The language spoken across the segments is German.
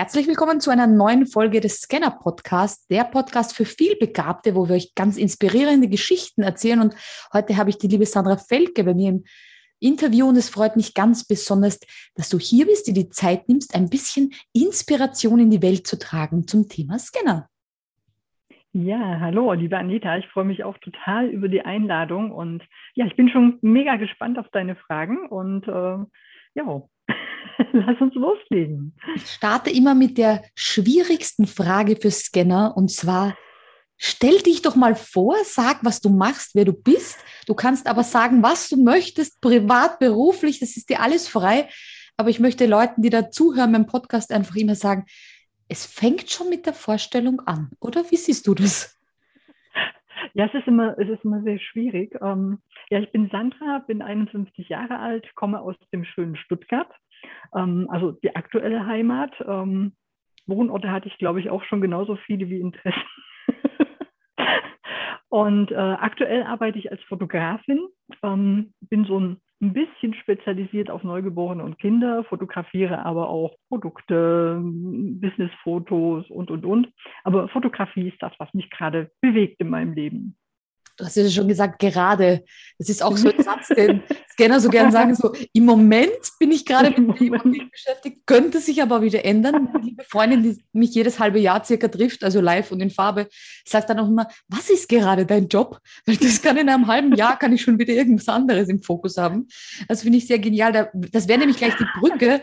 Herzlich willkommen zu einer neuen Folge des Scanner Podcasts, der Podcast für vielbegabte, wo wir euch ganz inspirierende Geschichten erzählen. Und heute habe ich die liebe Sandra Felke bei mir im Interview und es freut mich ganz besonders, dass du hier bist, dir die Zeit nimmst, ein bisschen Inspiration in die Welt zu tragen zum Thema Scanner. Ja, hallo, liebe Anita. Ich freue mich auch total über die Einladung und ja, ich bin schon mega gespannt auf deine Fragen und äh, ja, lass uns loslegen. Ich starte immer mit der schwierigsten Frage für Scanner und zwar, stell dich doch mal vor, sag, was du machst, wer du bist. Du kannst aber sagen, was du möchtest, privat, beruflich, das ist dir alles frei. Aber ich möchte Leuten, die da zuhören beim Podcast, einfach immer sagen, es fängt schon mit der Vorstellung an, oder? Wie siehst du das? Ja, es ist immer, es ist immer sehr schwierig. Ähm, ja, ich bin Sandra, bin 51 Jahre alt, komme aus dem schönen Stuttgart, ähm, also die aktuelle Heimat. Ähm, Wohnorte hatte ich, glaube ich, auch schon genauso viele wie Interessen. Und äh, aktuell arbeite ich als Fotografin, ähm, bin so ein ein bisschen spezialisiert auf Neugeborene und Kinder, fotografiere aber auch Produkte, Businessfotos und, und, und. Aber Fotografie ist das, was mich gerade bewegt in meinem Leben du hast ja schon gesagt, gerade. Das ist auch so ein Satz, den Scanner so gern sagen, so im Moment bin ich gerade mit dem beschäftigt, könnte sich aber wieder ändern. Meine liebe Freundin, die mich jedes halbe Jahr circa trifft, also live und in Farbe, sagt dann auch immer, was ist gerade dein Job? Weil das kann in einem halben Jahr, kann ich schon wieder irgendwas anderes im Fokus haben. Das finde ich sehr genial. Das wäre nämlich gleich die Brücke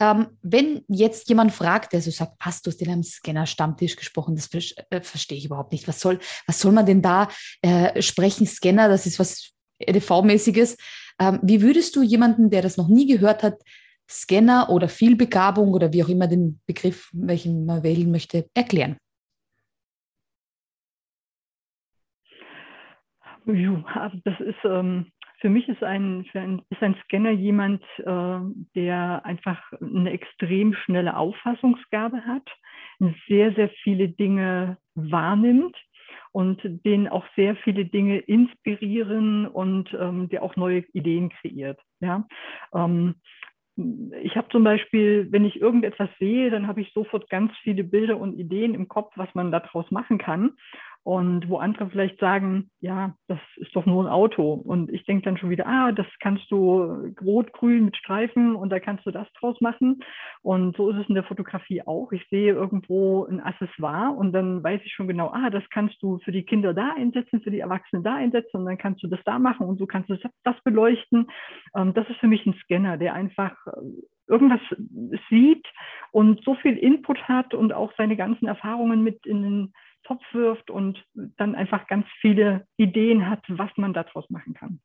ähm, wenn jetzt jemand fragt, der so sagt, hast du den am Scanner-Stammtisch gesprochen, das äh, verstehe ich überhaupt nicht. Was soll, was soll man denn da äh, sprechen? Scanner, das ist was EDV-mäßiges. Ähm, wie würdest du jemanden, der das noch nie gehört hat, Scanner oder Vielbegabung oder wie auch immer den Begriff, welchen man wählen möchte, erklären? Das ist ähm, für mich ist ein, ist ein Scanner jemand, äh, der einfach eine extrem schnelle Auffassungsgabe hat, sehr, sehr viele Dinge wahrnimmt und den auch sehr viele Dinge inspirieren und ähm, der auch neue Ideen kreiert. Ja? Ähm, ich habe zum Beispiel, wenn ich irgendetwas sehe, dann habe ich sofort ganz viele Bilder und Ideen im Kopf, was man daraus machen kann. Und wo andere vielleicht sagen, ja, das ist doch nur ein Auto. Und ich denke dann schon wieder, ah, das kannst du rot-grün mit Streifen und da kannst du das draus machen. Und so ist es in der Fotografie auch. Ich sehe irgendwo ein Accessoire und dann weiß ich schon genau, ah, das kannst du für die Kinder da einsetzen, für die Erwachsenen da einsetzen und dann kannst du das da machen und so kannst du das beleuchten. Ähm, das ist für mich ein Scanner, der einfach äh, irgendwas sieht und so viel Input hat und auch seine ganzen Erfahrungen mit in den Topf wirft und dann einfach ganz viele Ideen hat, was man daraus machen kann.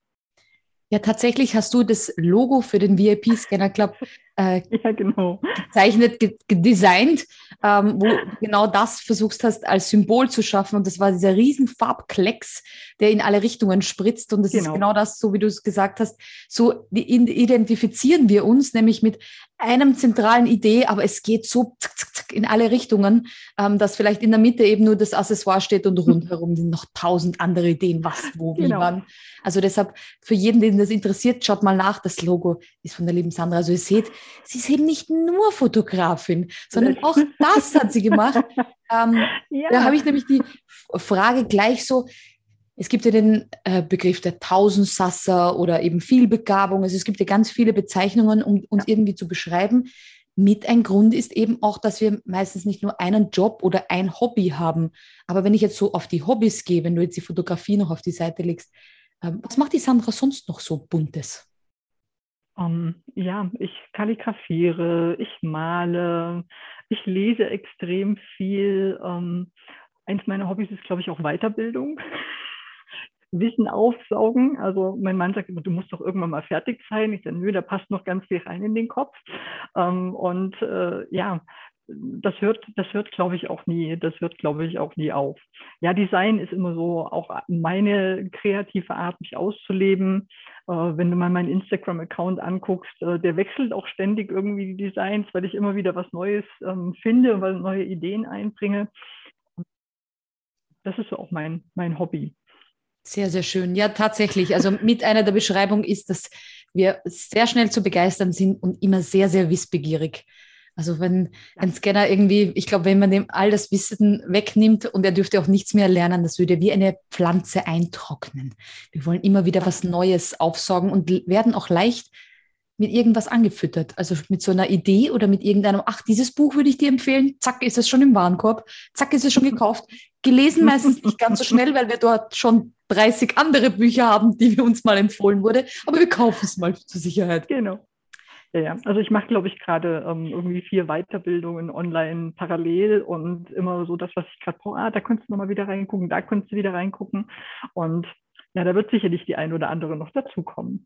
Ja, tatsächlich hast du das Logo für den VIP Scanner Club äh, ja, genau. gezeichnet, gedesignt, ähm, wo genau das versuchst hast, als Symbol zu schaffen. Und das war dieser riesen Farbklecks, der in alle Richtungen spritzt. Und das genau. ist genau das, so wie du es gesagt hast. So identifizieren wir uns nämlich mit einem zentralen Idee, aber es geht so zack, zack, in alle Richtungen, ähm, dass vielleicht in der Mitte eben nur das Accessoire steht und rundherum sind noch tausend andere Ideen, was, wo, wie, genau. wann. Also deshalb, für jeden, den das interessiert, schaut mal nach. Das Logo ist von der lieben Sandra. Also ihr seht, sie ist eben nicht nur Fotografin, sondern auch das hat sie gemacht. Ähm, ja. Da habe ich nämlich die Frage gleich so, es gibt ja den äh, Begriff der Tausendsasser oder eben Vielbegabung. Also es gibt ja ganz viele Bezeichnungen, um uns ja. irgendwie zu beschreiben. Mit ein Grund ist eben auch, dass wir meistens nicht nur einen Job oder ein Hobby haben. Aber wenn ich jetzt so auf die Hobbys gehe, wenn du jetzt die Fotografie noch auf die Seite legst, äh, was macht die Sandra sonst noch so Buntes? Um, ja, ich kalligrafiere, ich male, ich lese extrem viel. Um, eins meiner Hobbys ist, glaube ich, auch Weiterbildung. Wissen aufsaugen. Also mein Mann sagt immer, du musst doch irgendwann mal fertig sein. Ich sage, nö, da passt noch ganz viel rein in den Kopf. Um, und äh, ja, das hört, das hört, glaube ich, auch nie, das hört, glaube ich, auch nie auf. Ja, Design ist immer so auch meine kreative Art, mich auszuleben. Äh, wenn du mal meinen Instagram-Account anguckst, äh, der wechselt auch ständig irgendwie die Designs, weil ich immer wieder was Neues ähm, finde und weil neue Ideen einbringe. Das ist so auch mein, mein Hobby. Sehr, sehr schön. Ja, tatsächlich. Also mit einer der Beschreibungen ist, dass wir sehr schnell zu begeistern sind und immer sehr, sehr wissbegierig. Also wenn ein Scanner irgendwie, ich glaube, wenn man dem all das Wissen wegnimmt und er dürfte auch nichts mehr lernen, das würde wie eine Pflanze eintrocknen. Wir wollen immer wieder was Neues aufsaugen und werden auch leicht mit irgendwas angefüttert. Also mit so einer Idee oder mit irgendeinem, ach, dieses Buch würde ich dir empfehlen, zack, ist es schon im Warenkorb, zack, ist es schon gekauft. Gelesen meistens nicht ganz so schnell, weil wir dort schon 30 andere Bücher haben, die uns mal empfohlen wurde, aber wir kaufen es mal zur Sicherheit. Genau. Ja, ja. Also ich mache, glaube ich, gerade ähm, irgendwie vier Weiterbildungen online parallel und immer so das, was ich gerade brauche. Ah, da könntest du nochmal wieder reingucken, da könntest du wieder reingucken. Und ja, da wird sicherlich die ein oder andere noch dazukommen.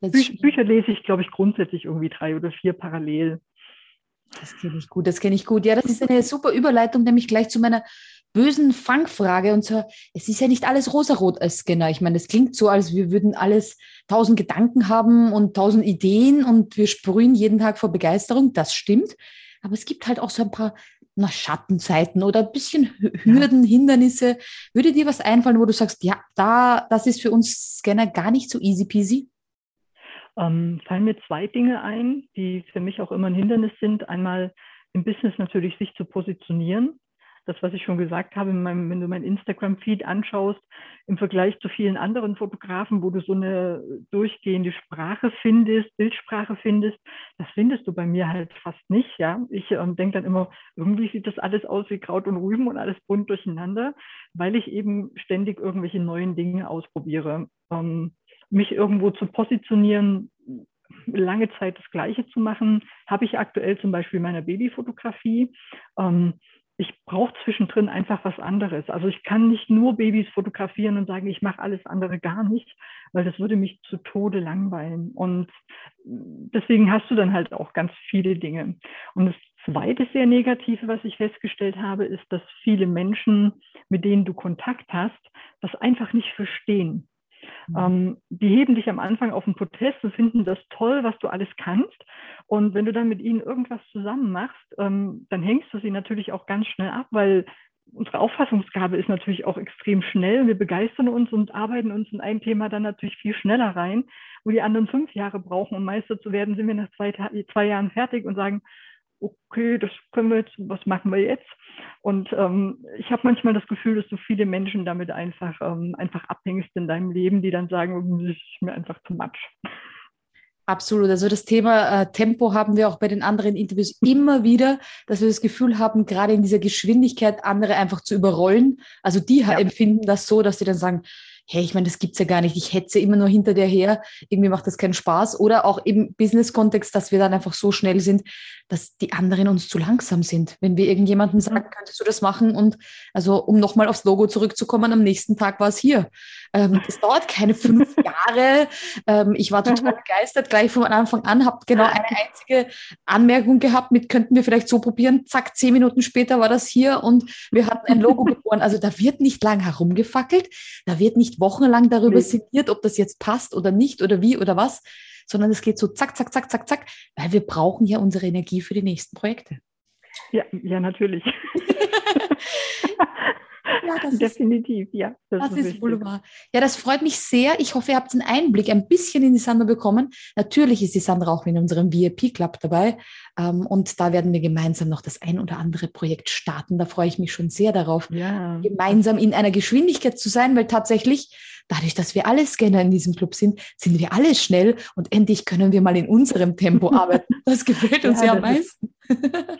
Bü Bücher lese ich, glaube ich, grundsätzlich irgendwie drei oder vier parallel. Das kenne ich gut, das kenne ich gut. Ja, das ist eine super Überleitung, nämlich gleich zu meiner bösen Fangfrage. Und zwar, es ist ja nicht alles rosarot als Scanner. Ich meine, es klingt so, als wir würden alles tausend Gedanken haben und tausend Ideen und wir sprühen jeden Tag vor Begeisterung. Das stimmt. Aber es gibt halt auch so ein paar na, Schattenzeiten oder ein bisschen Hürden, ja. Hindernisse. Würde dir was einfallen, wo du sagst, ja, da, das ist für uns Scanner gar nicht so easy peasy? Ähm, fallen mir zwei Dinge ein, die für mich auch immer ein Hindernis sind. Einmal im Business natürlich sich zu positionieren. Das, was ich schon gesagt habe, meinem, wenn du mein Instagram-Feed anschaust, im Vergleich zu vielen anderen Fotografen, wo du so eine durchgehende Sprache findest, Bildsprache findest, das findest du bei mir halt fast nicht. Ja, ich ähm, denke dann immer, irgendwie sieht das alles aus wie Kraut und Rüben und alles bunt durcheinander, weil ich eben ständig irgendwelche neuen Dinge ausprobiere. Ähm, mich irgendwo zu positionieren, lange Zeit das Gleiche zu machen, habe ich aktuell zum Beispiel meiner Babyfotografie. Ähm, ich brauche zwischendrin einfach was anderes. Also ich kann nicht nur Babys fotografieren und sagen, ich mache alles andere gar nicht, weil das würde mich zu Tode langweilen. Und deswegen hast du dann halt auch ganz viele Dinge. Und das zweite sehr negative, was ich festgestellt habe, ist, dass viele Menschen, mit denen du Kontakt hast, das einfach nicht verstehen. Mhm. Ähm, die heben dich am Anfang auf den Protest und finden das toll, was du alles kannst. Und wenn du dann mit ihnen irgendwas zusammen machst, ähm, dann hängst du sie natürlich auch ganz schnell ab, weil unsere Auffassungsgabe ist natürlich auch extrem schnell. Wir begeistern uns und arbeiten uns in ein Thema dann natürlich viel schneller rein, wo die anderen fünf Jahre brauchen, um Meister zu werden, sind wir nach zwei, zwei Jahren fertig und sagen, okay, das können wir jetzt, was machen wir jetzt? Und ähm, ich habe manchmal das Gefühl, dass du viele Menschen damit einfach, ähm, einfach abhängst in deinem Leben, die dann sagen, oh, das ist mir einfach zu much. Absolut. Also das Thema äh, Tempo haben wir auch bei den anderen Interviews immer wieder, dass wir das Gefühl haben, gerade in dieser Geschwindigkeit andere einfach zu überrollen. Also die ja. empfinden das so, dass sie dann sagen, hey, ich meine, das gibt's ja gar nicht, ich hetze immer nur hinter dir her, irgendwie macht das keinen Spaß. Oder auch im Business-Kontext, dass wir dann einfach so schnell sind, dass die anderen uns zu langsam sind. Wenn wir irgendjemandem sagen, mhm. könntest du das machen? Und also, um nochmal aufs Logo zurückzukommen, am nächsten Tag war es hier. Ähm, es dauert keine fünf Jahre. Ähm, ich war total begeistert, gleich von Anfang an, habe genau eine einzige Anmerkung gehabt mit, könnten wir vielleicht so probieren. Zack, zehn Minuten später war das hier und wir hatten ein Logo geboren. Also da wird nicht lang herumgefackelt, da wird nicht wochenlang darüber nee. sinniert, ob das jetzt passt oder nicht oder wie oder was, sondern es geht so zack, zack, zack, zack, zack, weil wir brauchen ja unsere Energie für die nächsten Projekte. Ja, ja, natürlich. Ja, das Definitiv, ist, ja. Das, das ist, ist wohl wahr. Ja, das freut mich sehr. Ich hoffe, ihr habt einen Einblick ein bisschen in die Sandra bekommen. Natürlich ist die Sandra auch in unserem VIP-Club dabei. Ähm, und da werden wir gemeinsam noch das ein oder andere Projekt starten. Da freue ich mich schon sehr darauf, ja. gemeinsam in einer Geschwindigkeit zu sein, weil tatsächlich dadurch, dass wir alle Scanner in diesem Club sind, sind wir alle schnell und endlich können wir mal in unserem Tempo arbeiten. Das gefällt uns ja, ja am meisten.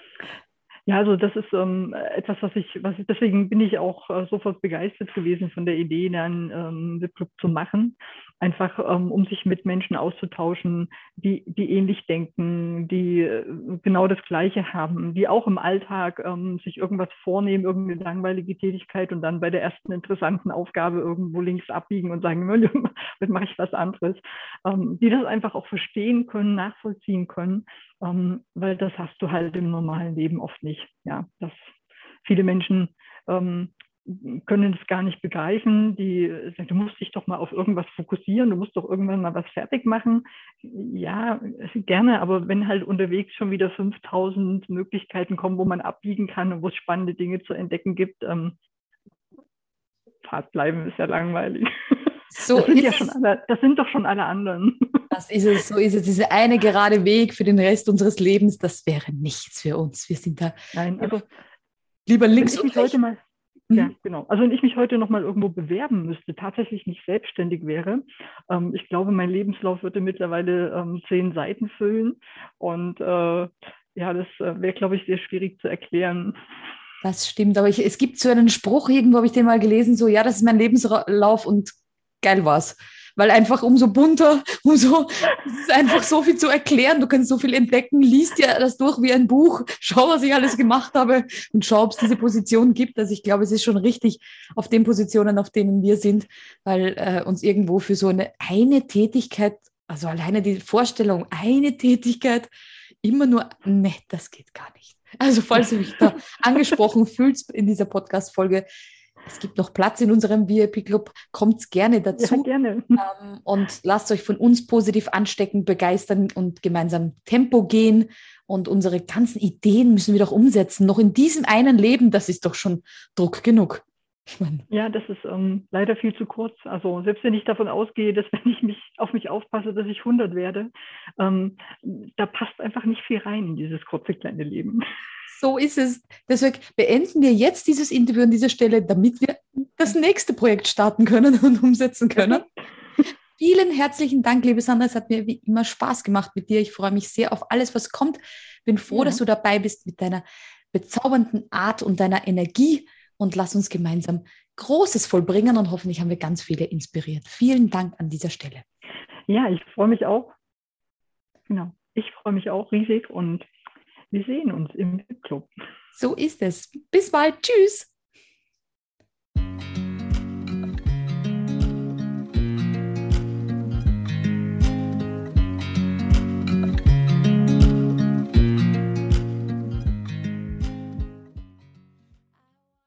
Ja, also das ist ähm, etwas, was ich, was ich, deswegen bin ich auch äh, sofort begeistert gewesen von der Idee, dann ähm, Club zu machen, einfach ähm, um sich mit Menschen auszutauschen, die, die ähnlich denken, die äh, genau das Gleiche haben, die auch im Alltag ähm, sich irgendwas vornehmen, irgendeine langweilige Tätigkeit und dann bei der ersten interessanten Aufgabe irgendwo links abbiegen und sagen, jetzt mache ich was anderes, ähm, die das einfach auch verstehen können, nachvollziehen können, ähm, weil das hast du halt im normalen Leben oft nicht. Ja, dass viele Menschen ähm, können es gar nicht begreifen. Die sagen, du musst dich doch mal auf irgendwas fokussieren, du musst doch irgendwann mal was fertig machen. Ja, gerne, aber wenn halt unterwegs schon wieder 5000 Möglichkeiten kommen, wo man abbiegen kann und wo es spannende Dinge zu entdecken gibt, ähm, Fahrt bleiben ist ja langweilig. So das, sind ja schon alle, das sind doch schon alle anderen. Das ist es, so ist es. Dieser eine gerade Weg für den Rest unseres Lebens, das wäre nichts für uns. Wir sind da Nein, also, lieber links und rechts. Mal. Ja, genau. Also wenn ich mich heute noch mal irgendwo bewerben müsste, tatsächlich nicht selbstständig wäre, ähm, ich glaube, mein Lebenslauf würde mittlerweile ähm, zehn Seiten füllen. Und äh, ja, das äh, wäre, glaube ich, sehr schwierig zu erklären. Das stimmt, aber ich, es gibt so einen Spruch, irgendwo habe ich den mal gelesen, so, ja, das ist mein Lebenslauf und geil war's weil einfach umso bunter, umso, es ist einfach so viel zu erklären. Du kannst so viel entdecken, liest dir das durch wie ein Buch, schau, was ich alles gemacht habe und schau, ob es diese Position gibt. Also ich glaube, es ist schon richtig auf den Positionen, auf denen wir sind, weil äh, uns irgendwo für so eine, eine Tätigkeit, also alleine die Vorstellung, eine Tätigkeit, immer nur, ne, das geht gar nicht. Also falls du mich da angesprochen fühlst in dieser Podcast-Folge, es gibt noch Platz in unserem VIP-Club. Kommt gerne dazu. Ja, gerne. Ähm, und lasst euch von uns positiv anstecken, begeistern und gemeinsam Tempo gehen. Und unsere ganzen Ideen müssen wir doch umsetzen. Noch in diesem einen Leben, das ist doch schon Druck genug. Ja, das ist ähm, leider viel zu kurz. Also selbst wenn ich davon ausgehe, dass wenn ich mich auf mich aufpasse, dass ich 100 werde, ähm, da passt einfach nicht viel rein in dieses kurze kleine Leben. So ist es. Deswegen beenden wir jetzt dieses Interview an dieser Stelle, damit wir das nächste Projekt starten können und umsetzen können. Vielen herzlichen Dank, liebe Sandra. Es hat mir wie immer Spaß gemacht mit dir. Ich freue mich sehr auf alles, was kommt. Bin froh, ja. dass du dabei bist mit deiner bezaubernden Art und deiner Energie. Und lass uns gemeinsam Großes vollbringen und hoffentlich haben wir ganz viele inspiriert. Vielen Dank an dieser Stelle. Ja, ich freue mich auch. Genau. Ich freue mich auch riesig und wir sehen uns im Club. So ist es. Bis bald. Tschüss.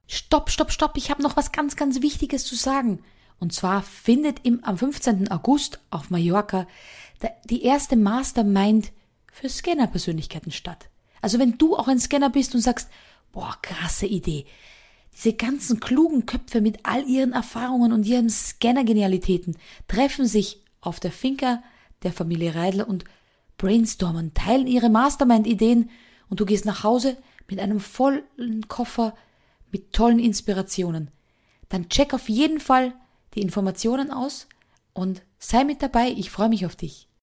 Stopp, stopp, stopp, ich habe noch was ganz, ganz Wichtiges zu sagen. Und zwar findet im, am 15. August auf Mallorca die erste Mastermind für Scanner-Persönlichkeiten statt. Also wenn du auch ein Scanner bist und sagst, boah, krasse Idee. Diese ganzen klugen Köpfe mit all ihren Erfahrungen und ihren Scanner-Genialitäten treffen sich auf der Finca der Familie Reidler und brainstormen, teilen ihre Mastermind-Ideen und du gehst nach Hause mit einem vollen Koffer mit tollen Inspirationen. Dann check auf jeden Fall die Informationen aus und sei mit dabei. Ich freue mich auf dich.